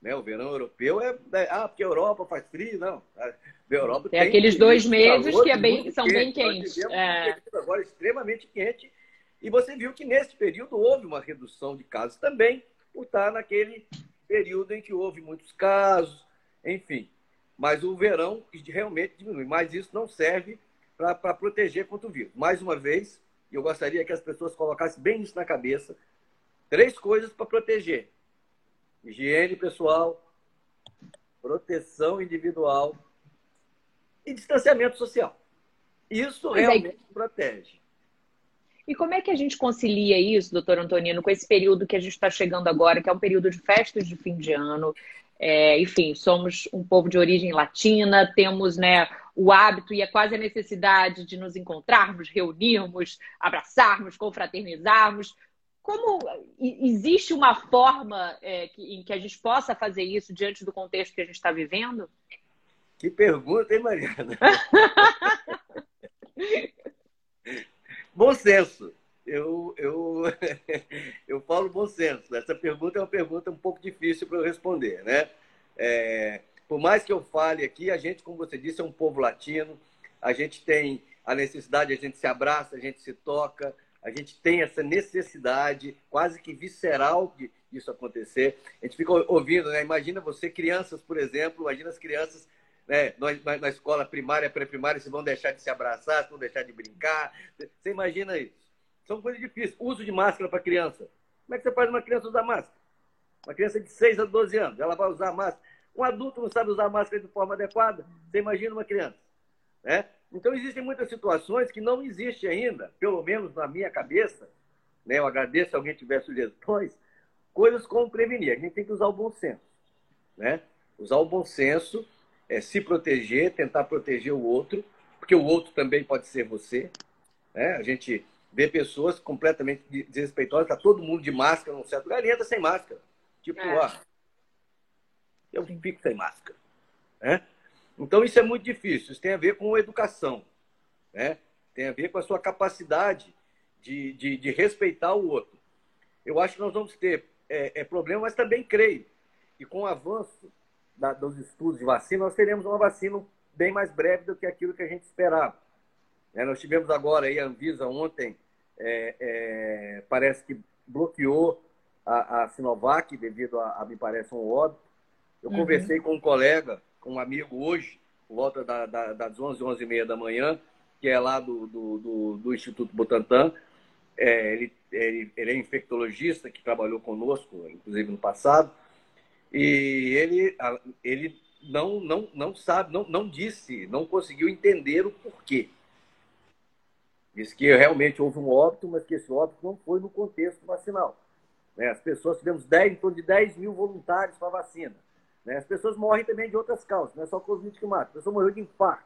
Né? O verão europeu é, é, Ah, porque a Europa faz frio, não. A Europa tem, tem aqueles dois meses que é bem, são quente. bem quentes. É. Agora extremamente quente. E você viu que nesse período houve uma redução de casos também, por estar naquele período em que houve muitos casos, enfim. Mas o verão realmente diminui. Mas isso não serve para proteger contra o vírus. Mais uma vez, eu gostaria que as pessoas colocassem bem isso na cabeça. Três coisas para proteger higiene pessoal, proteção individual e distanciamento social. Isso Mas realmente aí... protege. E como é que a gente concilia isso, doutor Antonino, com esse período que a gente está chegando agora, que é um período de festas de fim de ano? É, enfim, somos um povo de origem latina, temos né, o hábito e é quase a necessidade de nos encontrarmos, reunirmos, abraçarmos, confraternizarmos. Como existe uma forma é, que, em que a gente possa fazer isso diante do contexto que a gente está vivendo? Que pergunta, hein, Mariana? bom senso. Eu, eu, eu falo bom senso. Essa pergunta é uma pergunta um pouco difícil para eu responder, né? É, por mais que eu fale aqui, a gente, como você disse, é um povo latino. A gente tem a necessidade, a gente se abraça, a gente se toca, a gente tem essa necessidade quase que visceral de isso acontecer. A gente fica ouvindo, né? Imagina você, crianças, por exemplo, imagina as crianças né, na, na escola primária, pré-primária, se vão deixar de se abraçar, se vão deixar de brincar. Você imagina isso? São coisas difíceis. Uso de máscara para criança. Como é que você faz uma criança usar máscara? Uma criança de 6 a 12 anos, ela vai usar máscara. Um adulto não sabe usar máscara de forma adequada. Você imagina uma criança. Né? Então, existem muitas situações que não existem ainda, pelo menos na minha cabeça. Né? Eu agradeço se alguém tiver sugestões. Coisas como prevenir. A gente tem que usar o bom senso. Né? Usar o bom senso, é, se proteger, tentar proteger o outro, porque o outro também pode ser você. Né? A gente vê pessoas completamente desrespeitosas, está todo mundo de máscara num certo lugar, entra sem máscara. Tipo, é. ah, eu fico sem máscara. Né? Então, isso é muito difícil. Isso tem a ver com educação. Né? Tem a ver com a sua capacidade de, de, de respeitar o outro. Eu acho que nós vamos ter é, é problema, mas também creio que com o avanço da, dos estudos de vacina, nós teremos uma vacina bem mais breve do que aquilo que a gente esperava. É, nós tivemos agora aí a Anvisa ontem, é, é, parece que bloqueou a, a Sinovac devido a, a, me parece, um óbito. Eu uhum. conversei com um colega com um amigo hoje, volta da, da, das 11, 11 e meia da manhã, que é lá do, do, do, do Instituto Butantan. É, ele, ele, ele, é infectologista, que trabalhou conosco, inclusive no passado. E ele, ele não, não, não sabe, não, não disse, não conseguiu entender o porquê. Disse que realmente houve um óbito, mas que esse óbito não foi no contexto vacinal. Né? As pessoas, tivemos 10, em torno de 10 mil voluntários para a vacina. Né? As pessoas morrem também de outras causas, não é só Covid que mata. A pessoa morreu de infarto.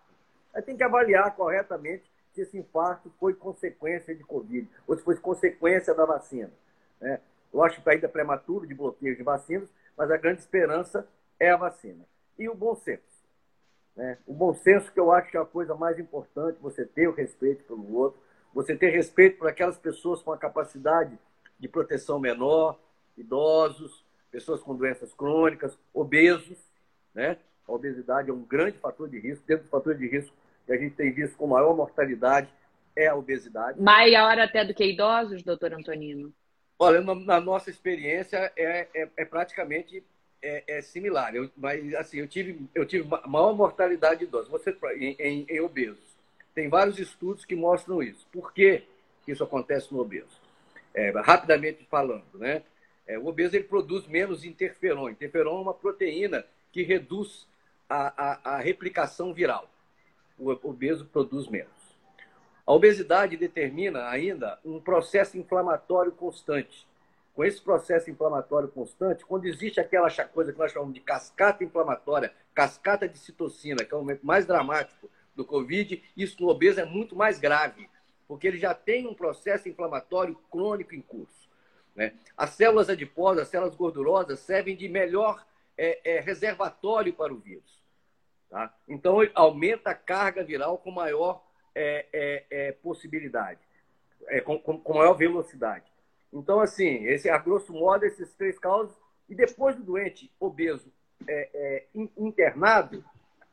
Aí tem que avaliar corretamente se esse infarto foi consequência de Covid ou se foi consequência da vacina. Né? Eu acho que ainda é prematuro de bloqueio de vacinas, mas a grande esperança é a vacina. E o bom senso. Né? O bom senso que eu acho que é a coisa mais importante, você ter o respeito pelo outro, você ter respeito por aquelas pessoas com a capacidade de proteção menor, idosos, pessoas com doenças crônicas, obesos, né? A obesidade é um grande fator de risco. Dentro do fator de risco que a gente tem visto com maior mortalidade é a obesidade. Maior até do que idosos, doutor Antonino? Olha, na nossa experiência é, é, é praticamente é, é, similar. Eu, mas assim, eu tive, eu tive maior mortalidade de idosos você, em, em, em obesos. Tem vários estudos que mostram isso. Por que isso acontece no obeso? É, rapidamente falando, né? É, o obeso ele produz menos interferon. Interferon é uma proteína que reduz a, a, a replicação viral. O obeso produz menos. A obesidade determina ainda um processo inflamatório constante. Com esse processo inflamatório constante, quando existe aquela coisa que nós chamamos de cascata inflamatória, cascata de citocina, que é o momento mais dramático do Covid, isso no obeso é muito mais grave, porque ele já tem um processo inflamatório crônico em curso. Né? As células adiposas, as células gordurosas, servem de melhor é, é, reservatório para o vírus. Tá? Então, aumenta a carga viral com maior é, é, é possibilidade, é, com, com, com, maior velocidade. Então, assim, esse, a grosso modo, esses três causas. E depois do doente obeso internado,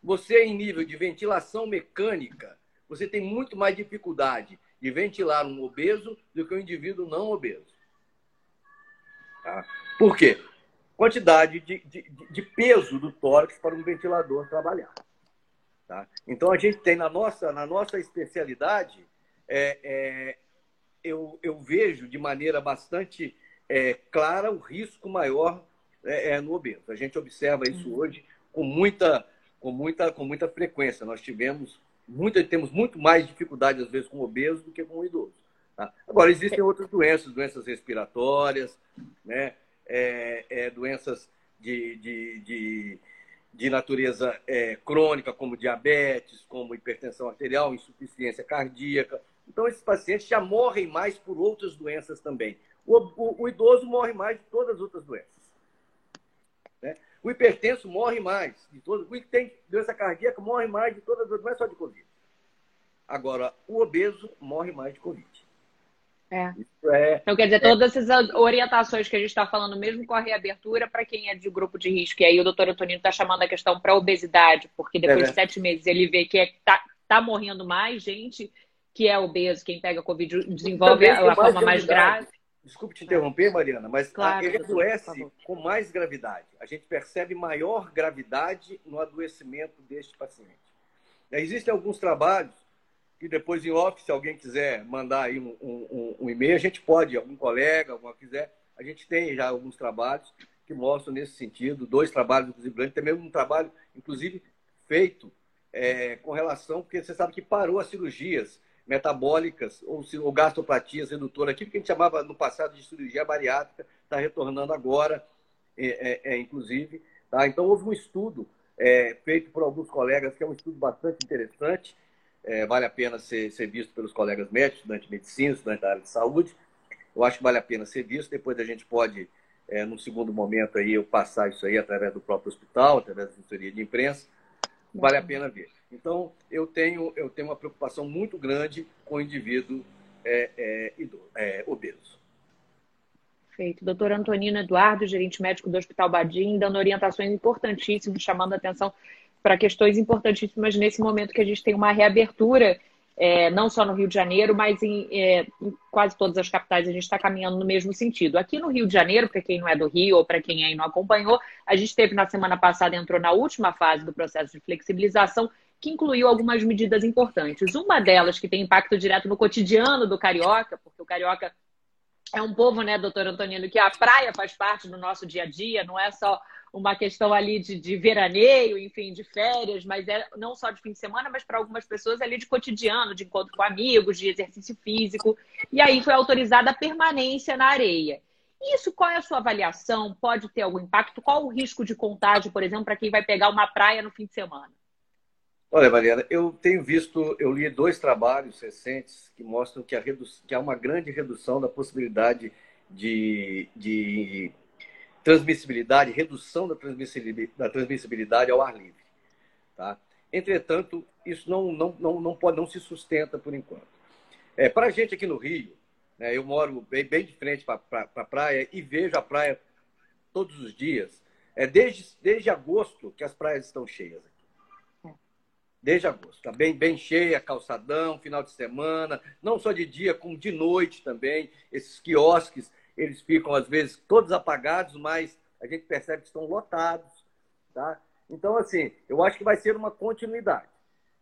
você, em nível de ventilação mecânica, você tem muito mais dificuldade de ventilar um obeso do que um indivíduo não obeso. Tá? Por quê? Quantidade de, de, de, peso do tórax para um ventilador trabalhar. Tá? Então, a gente tem na nossa, na nossa especialidade, é, é, eu, eu vejo de maneira bastante é, clara o risco maior é, é, no obeso. A gente observa isso uhum. hoje com muita, com, muita, com muita frequência. Nós tivemos muita, temos muito mais dificuldade, às vezes, com obeso do que com idoso. Tá? Agora, existem outras doenças, doenças respiratórias, né? É, é, doenças de, de, de, de natureza é, crônica, como diabetes, como hipertensão arterial, insuficiência cardíaca. Então, esses pacientes já morrem mais por outras doenças também. O, o, o idoso morre mais de todas as outras doenças. Né? O hipertenso morre mais de todas. O que tem doença cardíaca morre mais de todas as outras, não é só de Covid. Agora, o obeso morre mais de Covid. É. é. então, quer dizer, é. todas essas orientações que a gente está falando, mesmo com a reabertura, para quem é de grupo de risco, e aí o doutor Antonino está chamando a questão para obesidade, porque depois é, de sete meses ele vê que está é, tá, tá morrendo mais gente que é obeso, quem pega Covid desenvolve a, a forma mais grave. Desculpe te interromper, Mariana, mas claro, ele adoece com mais gravidade. A gente percebe maior gravidade no adoecimento deste paciente. Existem alguns trabalhos que depois em off, se alguém quiser mandar aí um, um, um e-mail, a gente pode, algum colega, alguma quiser, a gente tem já alguns trabalhos que mostram nesse sentido, dois trabalhos, inclusive, tem mesmo um trabalho, inclusive, feito é, com relação, porque você sabe que parou as cirurgias metabólicas ou, ou gastoplatias redutoras, aquilo que a gente chamava no passado de cirurgia bariátrica, está retornando agora, é, é, é, inclusive. Tá? Então, houve um estudo é, feito por alguns colegas, que é um estudo bastante interessante, é, vale a pena ser, ser, visto pelos colegas médicos, estudantes de medicina, estudantes da área de saúde. Eu acho que vale a pena ser visto. Depois a gente pode, é, num segundo momento, aí, eu passar isso aí através do próprio hospital, através da assessoria de imprensa. Vale a pena ver. Então, eu tenho, eu tenho uma preocupação muito grande com o indivíduo é, é, é, obeso. Perfeito. Doutor Antonino Eduardo, gerente médico do Hospital Badim, dando orientações importantíssimas, chamando a atenção para questões importantíssimas nesse momento que a gente tem uma reabertura, é, não só no Rio de Janeiro, mas em, é, em quase todas as capitais a gente está caminhando no mesmo sentido. Aqui no Rio de Janeiro, para quem não é do Rio ou para quem aí não acompanhou, a gente teve na semana passada, entrou na última fase do processo de flexibilização, que incluiu algumas medidas importantes. Uma delas que tem impacto direto no cotidiano do carioca, porque o carioca é um povo, né, doutor Antonino, que a praia faz parte do nosso dia a dia, não é só uma questão ali de, de veraneio, enfim, de férias, mas é não só de fim de semana, mas para algumas pessoas ali de cotidiano, de encontro com amigos, de exercício físico. E aí foi autorizada a permanência na areia. Isso, qual é a sua avaliação? Pode ter algum impacto? Qual o risco de contágio, por exemplo, para quem vai pegar uma praia no fim de semana? Olha, Mariana, eu tenho visto, eu li dois trabalhos recentes que mostram que, redu... que há uma grande redução da possibilidade de, de transmissibilidade, redução da transmissibilidade, da transmissibilidade ao ar livre. Tá? Entretanto, isso não, não, não, não, pode, não se sustenta por enquanto. É, para a gente aqui no Rio, né, eu moro bem, bem de frente para a pra praia e vejo a praia todos os dias. É desde, desde agosto que as praias estão cheias desde agosto. Está bem, bem cheia, calçadão, final de semana, não só de dia, como de noite também. Esses quiosques, eles ficam às vezes todos apagados, mas a gente percebe que estão lotados. Tá? Então, assim, eu acho que vai ser uma continuidade.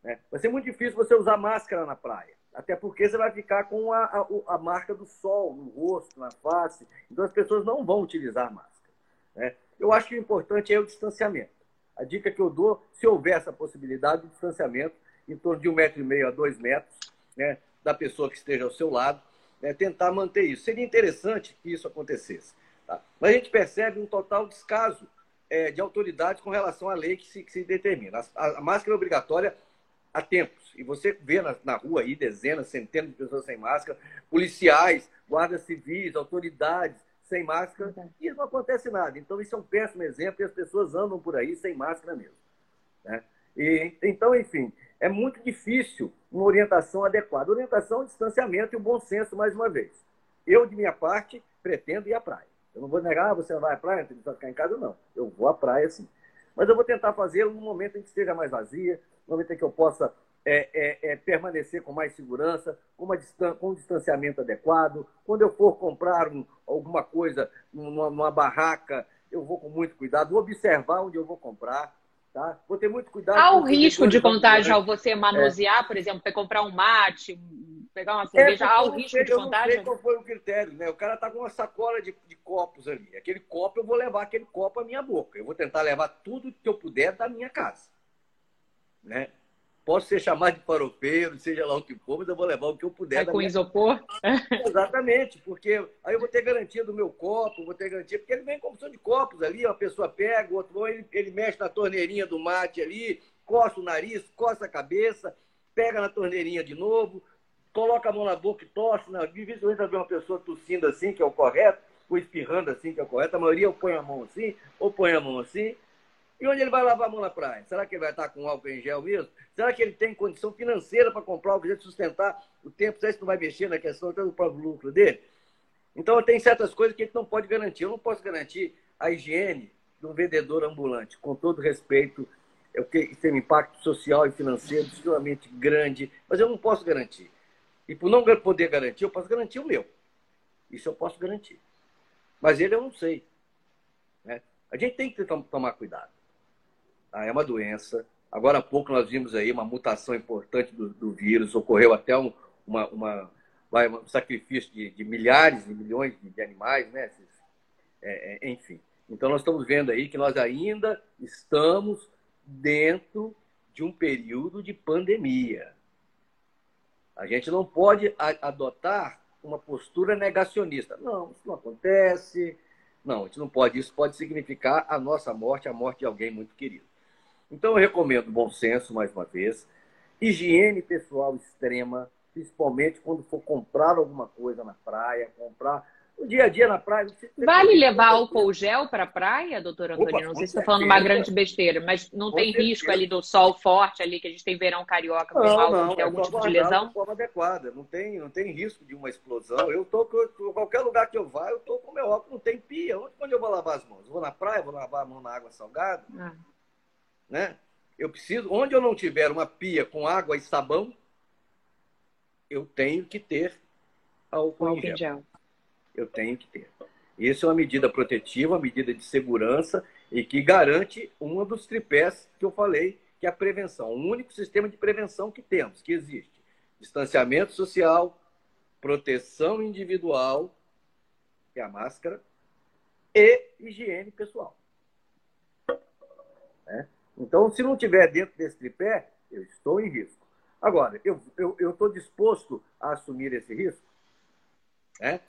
Né? Vai ser muito difícil você usar máscara na praia. Até porque você vai ficar com a, a, a marca do sol no rosto, na face. Então as pessoas não vão utilizar máscara. Né? Eu acho que o importante é o distanciamento. A dica que eu dou, se houver essa possibilidade de distanciamento em torno de um metro e meio a dois metros, né, da pessoa que esteja ao seu lado, né, tentar manter isso. Seria interessante que isso acontecesse. Tá? Mas a gente percebe um total descaso é, de autoridades com relação à lei que se, que se determina. A, a, máscara é obrigatória há tempos. E você vê na, na rua aí dezenas, centenas de pessoas sem máscara, policiais, guardas civis, autoridades sem máscara e não acontece nada. Então, isso é um péssimo exemplo e as pessoas andam por aí sem máscara mesmo. Né? E, então, enfim, é muito difícil uma orientação adequada. Orientação, distanciamento e o bom senso, mais uma vez. Eu, de minha parte, pretendo ir à praia. Eu não vou negar, ah, você não vai à praia, tem que ficar em casa, não. Eu vou à praia, sim. Mas eu vou tentar fazê-lo no momento em que esteja mais vazia, no momento em que eu possa é, é, é, permanecer com mais segurança, com, uma com um distanciamento adequado. Quando eu for comprar um, alguma coisa numa, numa, barraca, eu vou com muito cuidado, vou observar onde eu vou comprar. Tá? Vou ter muito cuidado. Há o risco de contágio ao você manusear, por exemplo, para comprar um mate, pegar uma cerveja, há o risco sei, de contágio? Eu não sei qual foi o critério, né? O cara tá com uma sacola de, de, copos ali. Aquele copo, eu vou levar aquele copo à minha boca. Eu vou tentar levar tudo que eu puder da minha casa. Né? Posso ser chamado de faropeiro, seja lá o que for, mas eu vou levar o que eu puder. É com isopor? Exatamente, porque aí eu vou ter garantia do meu copo, vou ter garantia, porque ele vem com opção de copos ali, uma pessoa pega, o outro ele, ele mexe na torneirinha do mate ali, coça o nariz, coça a cabeça, pega na torneirinha de novo, coloca a mão na boca e tosse. Né? Dificilmente ver uma pessoa tossindo assim, que é o correto, ou espirrando assim, que é o correto. A maioria ou põe a mão assim, ou põe a mão assim. E onde ele vai lavar a mão na praia? Será que ele vai estar com álcool em gel mesmo? Será que ele tem condição financeira para comprar em gel de sustentar o tempo? Será que não vai mexer na questão até do próprio lucro dele? Então, tem certas coisas que a gente não pode garantir. Eu não posso garantir a higiene de um vendedor ambulante, com todo respeito, é o que tem um impacto social e financeiro extremamente grande, mas eu não posso garantir. E por não poder garantir, eu posso garantir o meu. Isso eu posso garantir. Mas ele eu não sei. Né? A gente tem que tomar cuidado. Tá? É uma doença. Agora há pouco nós vimos aí uma mutação importante do, do vírus, ocorreu até um, uma, uma, um sacrifício de, de milhares e milhões de, de animais, né? É, é, enfim. Então nós estamos vendo aí que nós ainda estamos dentro de um período de pandemia. A gente não pode adotar uma postura negacionista. Não, isso não acontece. Não, a gente não pode. Isso pode significar a nossa morte, a morte de alguém muito querido. Então eu recomendo bom senso, mais uma vez, higiene pessoal extrema, principalmente quando for comprar alguma coisa na praia, comprar o dia a dia na praia. Vale levar álcool gel para a praia, doutor Antônio? Não sei se está falando uma grande besteira, mas não tem certeza. risco ali do sol forte ali, que a gente tem verão carioca, não, pessoal, não, tem algum tipo de lesão? De forma adequada, não tem, não tem risco de uma explosão. Eu tô qualquer lugar que eu vá, eu tô com meu óculos, não tem pia. Onde, onde eu vou lavar as mãos? vou na praia, vou lavar a mão na água salgada? Ah né? Eu preciso, onde eu não tiver uma pia com água e sabão, eu tenho que ter álcool, em gel. Eu tenho que ter. Isso é uma medida protetiva, uma medida de segurança e que garante um dos tripés que eu falei, que é a prevenção. O único sistema de prevenção que temos, que existe. Distanciamento social, proteção individual que é a máscara, e higiene pessoal. Né? Então, se não tiver dentro desse tripé, eu estou em risco. Agora, eu estou disposto a assumir esse risco? Né?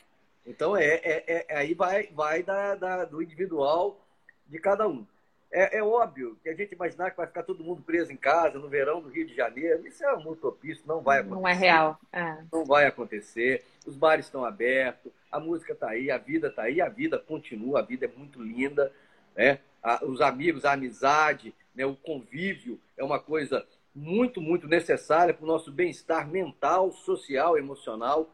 Então, é, é, é, aí vai, vai da, da, do individual de cada um. É, é, óbvio que a gente imaginar que vai ficar todo mundo preso em casa no verão do Rio de Janeiro, isso é uma utopia, isso não vai acontecer. Não é real. É. Não vai acontecer. Os bares estão abertos, a música está aí, a vida está aí, a vida continua, a vida é muito linda. Né? os amigos, a amizade, né? o convívio é uma coisa muito, muito necessária para o nosso bem-estar mental, social, emocional.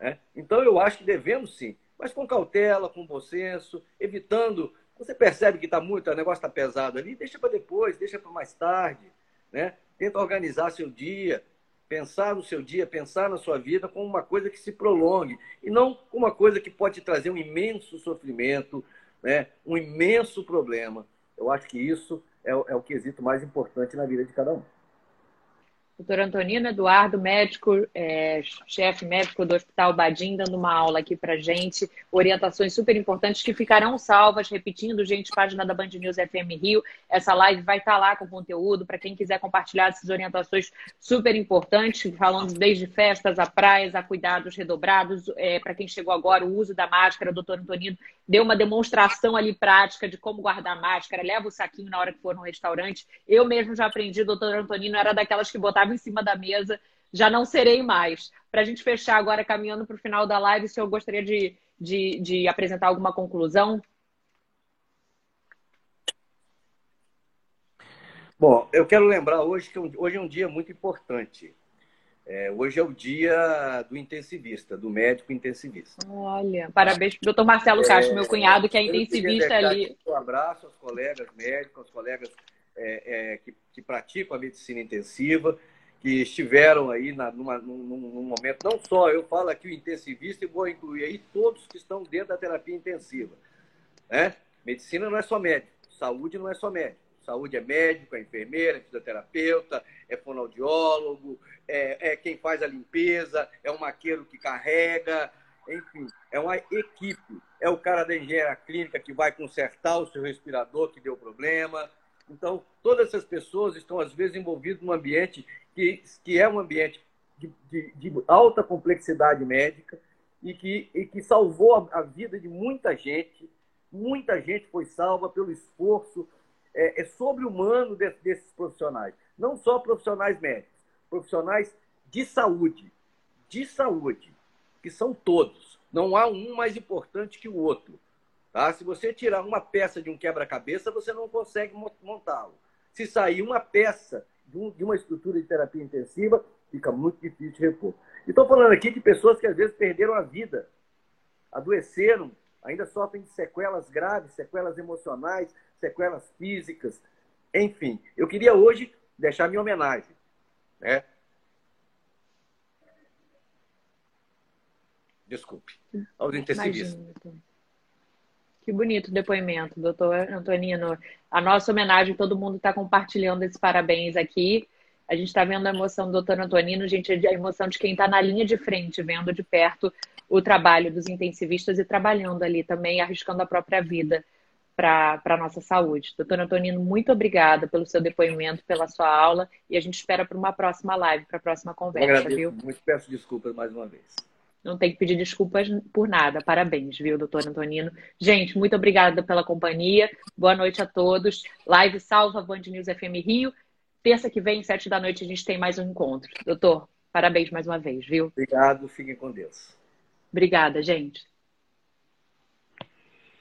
Né? Então, eu acho que devemos sim, mas com cautela, com bom senso, evitando. Você percebe que está muito, o negócio está pesado ali, deixa para depois, deixa para mais tarde. Né? Tenta organizar seu dia, pensar no seu dia, pensar na sua vida como uma coisa que se prolongue e não como uma coisa que pode trazer um imenso sofrimento, né? um imenso problema. Eu acho que isso é, é o quesito mais importante na vida de cada um. Doutor Antonino Eduardo, médico, é, chefe médico do Hospital Badim, dando uma aula aqui para gente. Orientações super importantes que ficarão salvas, repetindo, gente, página da Band News FM Rio. Essa live vai estar tá lá com conteúdo para quem quiser compartilhar essas orientações super importantes, falando desde festas a praias, a cuidados redobrados. É, para quem chegou agora, o uso da máscara. Doutor Antonino deu uma demonstração ali prática de como guardar máscara, leva o saquinho na hora que for no restaurante. Eu mesmo já aprendi, doutor Antonino era daquelas que botava em cima da mesa, já não serei mais. Para a gente fechar agora, caminhando para o final da live, o senhor gostaria de, de, de apresentar alguma conclusão? Bom, eu quero lembrar hoje que hoje é um dia muito importante. É, hoje é o dia do intensivista, do médico intensivista. Olha, parabéns para o doutor Marcelo Castro, é, meu cunhado, que é intensivista ali. Um abraço aos colegas médicos, aos colegas é, é, que, que praticam a medicina intensiva que estiveram aí na, numa, num, num, momento, não só eu falo aqui o intensivista e vou incluir aí todos que estão dentro da terapia intensiva. Né? Medicina não é só médico, saúde não é só médico. Saúde é médico, é enfermeira, é fisioterapeuta, é fonoaudiólogo, é, é quem faz a limpeza, é o maqueiro que carrega, enfim, é uma equipe. É o cara da engenharia clínica que vai consertar o seu respirador que deu problema. Então, todas essas pessoas estão, às vezes, envolvidas num ambiente que, que é um ambiente de, de, de alta complexidade médica e que, e que salvou a, a, vida de muita gente. Muita gente foi salva pelo esforço é, é sobre-humano de, desses profissionais. Não só profissionais médicos, profissionais de saúde. De saúde, que são todos. Não há um mais importante que o outro. Tá? Se você tirar uma peça de um quebra-cabeça, você não consegue montá-lo. Se sair uma peça de uma estrutura de terapia intensiva, fica muito difícil de repor. E estou falando aqui de pessoas que às vezes perderam a vida, adoeceram, ainda sofrem de sequelas graves, sequelas emocionais, sequelas físicas, enfim. Eu queria hoje deixar minha homenagem, né? Desculpe, aos intensivistas. Que bonito o depoimento, doutor Antonino. A nossa homenagem, todo mundo está compartilhando esses parabéns aqui. A gente está vendo a emoção do doutor Antonino, gente, a emoção de quem está na linha de frente, vendo de perto o trabalho dos intensivistas e trabalhando ali também, arriscando a própria vida para a nossa saúde. Doutor Antonino, muito obrigada pelo seu depoimento, pela sua aula, e a gente espera para uma próxima live, para a próxima conversa, viu? Muito peço desculpas mais uma vez. Não tem que pedir desculpas por nada. Parabéns, viu, doutor Antonino? Gente, muito obrigada pela companhia. Boa noite a todos. Live salva Band News FM Rio. Terça que vem, sete da noite, a gente tem mais um encontro. Doutor, parabéns mais uma vez, viu? Obrigado, fiquem com Deus. Obrigada, gente.